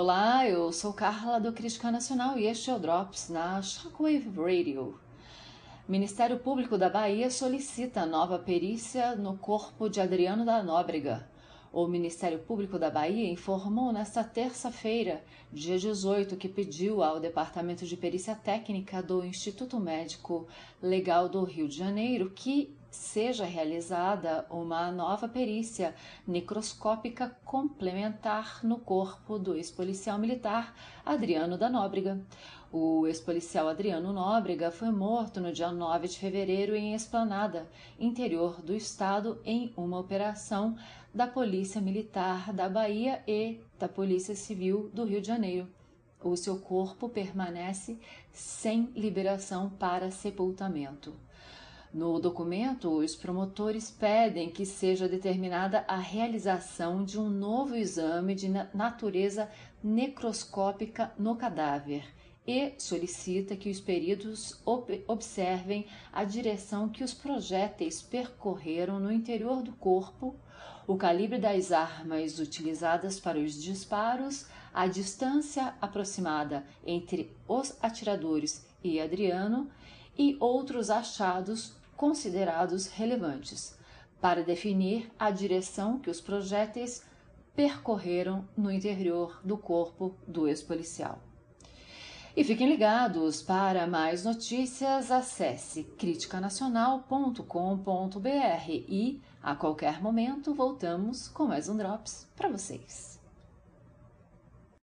Olá, eu sou Carla do Crítica Nacional e este é o Drops na Shockwave Radio. Ministério Público da Bahia solicita nova perícia no corpo de Adriano da Nóbrega. O Ministério Público da Bahia informou nesta terça-feira, dia 18, que pediu ao Departamento de Perícia Técnica do Instituto Médico Legal do Rio de Janeiro que seja realizada uma nova perícia necroscópica complementar no corpo do ex-policial militar Adriano da Nóbrega. O ex-policial Adriano Nóbrega foi morto no dia 9 de fevereiro em Esplanada, interior do estado, em uma operação da Polícia Militar da Bahia e da Polícia Civil do Rio de Janeiro. O seu corpo permanece sem liberação para sepultamento. No documento, os promotores pedem que seja determinada a realização de um novo exame de natureza necroscópica no cadáver e solicita que os peritos observem a direção que os projéteis percorreram no interior do corpo, o calibre das armas utilizadas para os disparos, a distância aproximada entre os atiradores e Adriano e outros achados considerados relevantes para definir a direção que os projéteis percorreram no interior do corpo do ex-policial. E fiquem ligados, para mais notícias, acesse criticanacional.com.br e a qualquer momento voltamos com mais um Drops para vocês.